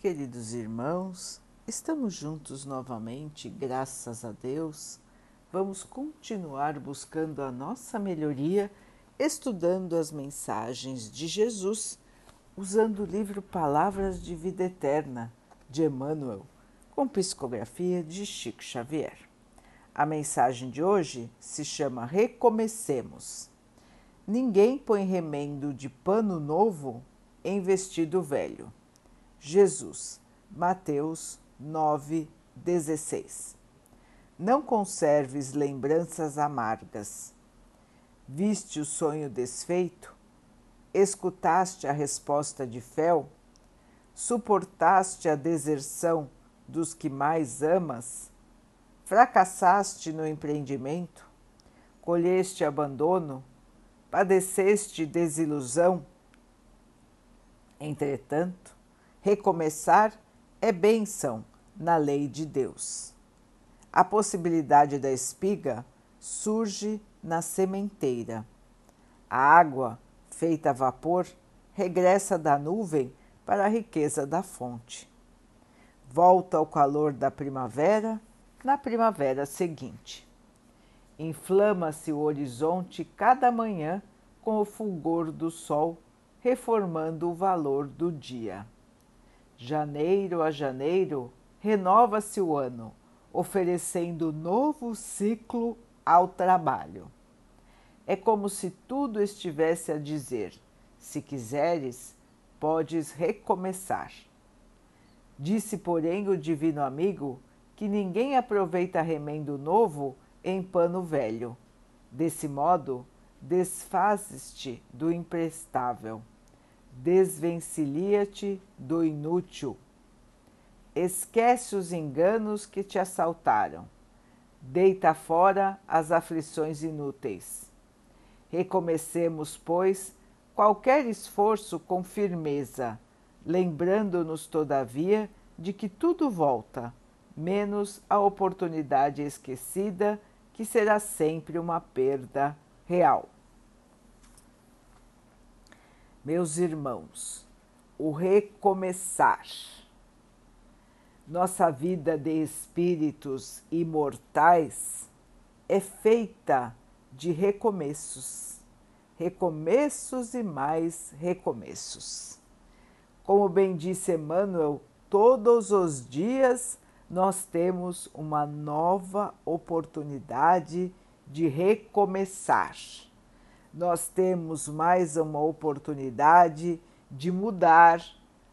Queridos irmãos, estamos juntos novamente, graças a Deus. Vamos continuar buscando a nossa melhoria, estudando as mensagens de Jesus, usando o livro Palavras de Vida Eterna, de Emmanuel, com psicografia de Chico Xavier. A mensagem de hoje se chama Recomecemos. Ninguém põe remendo de pano novo em vestido velho. Jesus, Mateus 9:16. Não conserves lembranças amargas. Viste o sonho desfeito? Escutaste a resposta de fel? Suportaste a deserção dos que mais amas? Fracassaste no empreendimento? Colheste abandono? Padeceste desilusão? Entretanto, Recomeçar é bênção na lei de Deus. A possibilidade da espiga surge na sementeira. A água, feita a vapor, regressa da nuvem para a riqueza da fonte. Volta ao calor da primavera na primavera seguinte. Inflama-se o horizonte cada manhã com o fulgor do sol, reformando o valor do dia. Janeiro a janeiro, renova-se o ano, oferecendo novo ciclo ao trabalho. É como se tudo estivesse a dizer: se quiseres, podes recomeçar. Disse, porém, o Divino Amigo que ninguém aproveita remendo novo em pano velho. Desse modo, desfazes-te do imprestável desvencilia-te do inútil. Esquece os enganos que te assaltaram. Deita fora as aflições inúteis. Recomecemos, pois, qualquer esforço com firmeza, lembrando-nos, todavia, de que tudo volta, menos a oportunidade esquecida, que será sempre uma perda real. Meus irmãos, o recomeçar. Nossa vida de espíritos imortais é feita de recomeços, recomeços e mais recomeços. Como bem disse Emmanuel, todos os dias nós temos uma nova oportunidade de recomeçar nós temos mais uma oportunidade de mudar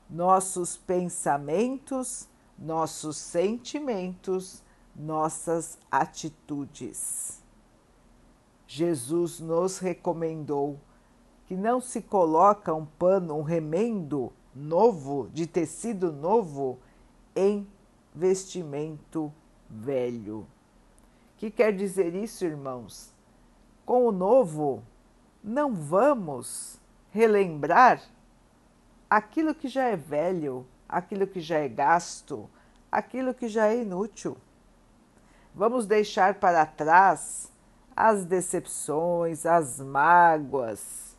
nossos pensamentos, nossos sentimentos, nossas atitudes. Jesus nos recomendou que não se coloca um pano, um remendo novo, de tecido novo, em vestimento velho. O que quer dizer isso, irmãos? Com o novo, não vamos relembrar aquilo que já é velho, aquilo que já é gasto, aquilo que já é inútil. Vamos deixar para trás as decepções, as mágoas,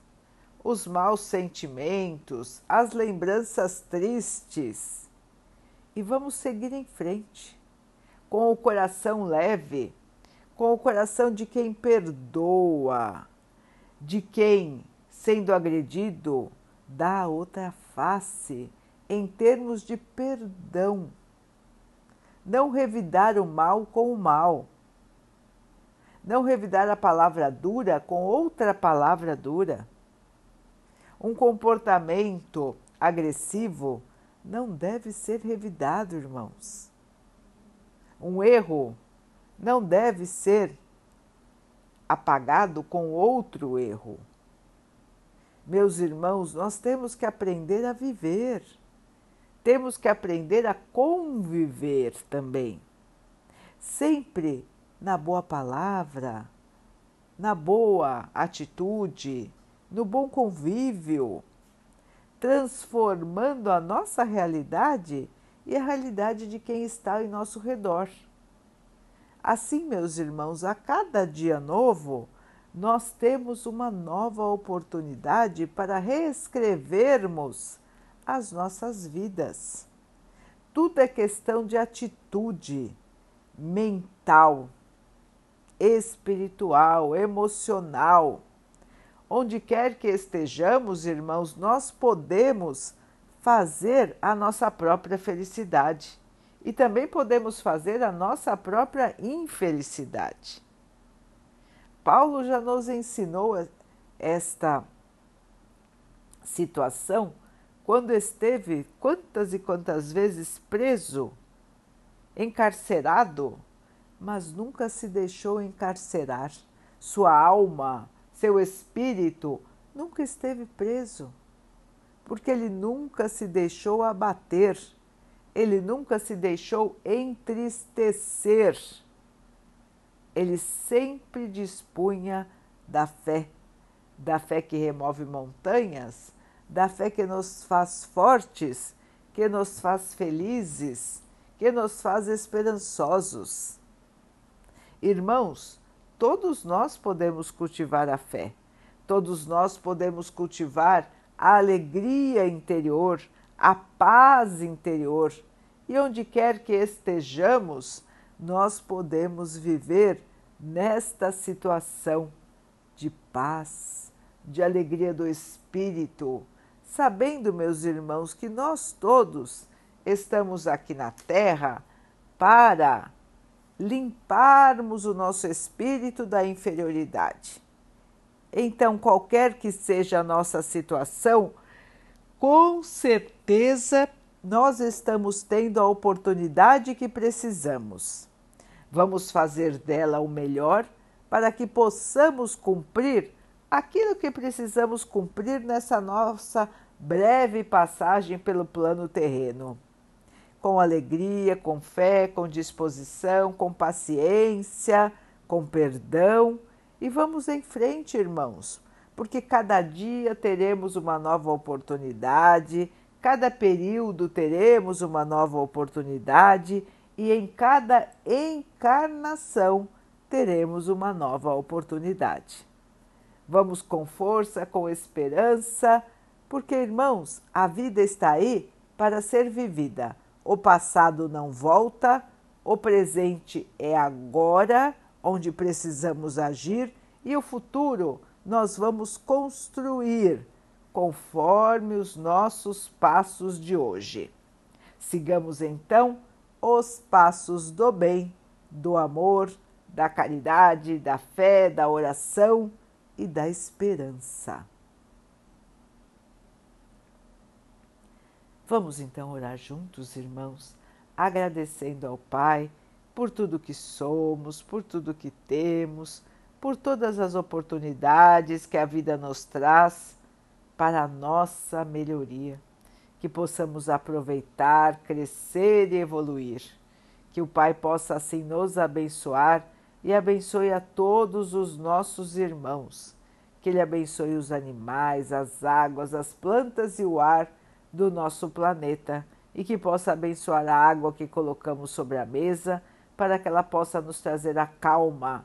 os maus sentimentos, as lembranças tristes e vamos seguir em frente, com o coração leve, com o coração de quem perdoa de quem, sendo agredido, dá outra face em termos de perdão. Não revidar o mal com o mal. Não revidar a palavra dura com outra palavra dura. Um comportamento agressivo não deve ser revidado, irmãos. Um erro não deve ser apagado com outro erro. Meus irmãos, nós temos que aprender a viver, temos que aprender a conviver também, sempre na boa palavra, na boa atitude, no bom convívio, transformando a nossa realidade e a realidade de quem está em nosso redor. Assim, meus irmãos, a cada dia novo, nós temos uma nova oportunidade para reescrevermos as nossas vidas. tudo é questão de atitude mental, espiritual, emocional. Onde quer que estejamos, irmãos, nós podemos fazer a nossa própria felicidade e também podemos fazer a nossa própria infelicidade. Paulo já nos ensinou esta situação quando esteve quantas e quantas vezes preso, encarcerado, mas nunca se deixou encarcerar. Sua alma, seu espírito nunca esteve preso, porque ele nunca se deixou abater, ele nunca se deixou entristecer. Ele sempre dispunha da fé, da fé que remove montanhas da fé que nos faz fortes, que nos faz felizes, que nos faz esperançosos. Irmãos, todos nós podemos cultivar a fé, todos nós podemos cultivar a alegria interior, a paz interior, e onde quer que estejamos, nós podemos viver nesta situação de paz, de alegria do espírito sabendo, meus irmãos, que nós todos estamos aqui na Terra para limparmos o nosso espírito da inferioridade. Então, qualquer que seja a nossa situação, com certeza nós estamos tendo a oportunidade que precisamos. Vamos fazer dela o melhor para que possamos cumprir aquilo que precisamos cumprir nessa nossa breve passagem pelo plano terreno. Com alegria, com fé, com disposição, com paciência, com perdão e vamos em frente, irmãos, porque cada dia teremos uma nova oportunidade, cada período teremos uma nova oportunidade e em cada encarnação teremos uma nova oportunidade. Vamos com força, com esperança, porque, irmãos, a vida está aí para ser vivida. O passado não volta, o presente é agora, onde precisamos agir, e o futuro nós vamos construir conforme os nossos passos de hoje. Sigamos então os passos do bem, do amor, da caridade, da fé, da oração e da esperança. Vamos então orar juntos, irmãos, agradecendo ao Pai por tudo que somos, por tudo que temos, por todas as oportunidades que a vida nos traz para a nossa melhoria. Que possamos aproveitar, crescer e evoluir. Que o Pai possa assim nos abençoar e abençoe a todos os nossos irmãos. Que Ele abençoe os animais, as águas, as plantas e o ar do nosso planeta e que possa abençoar a água que colocamos sobre a mesa para que ela possa nos trazer a calma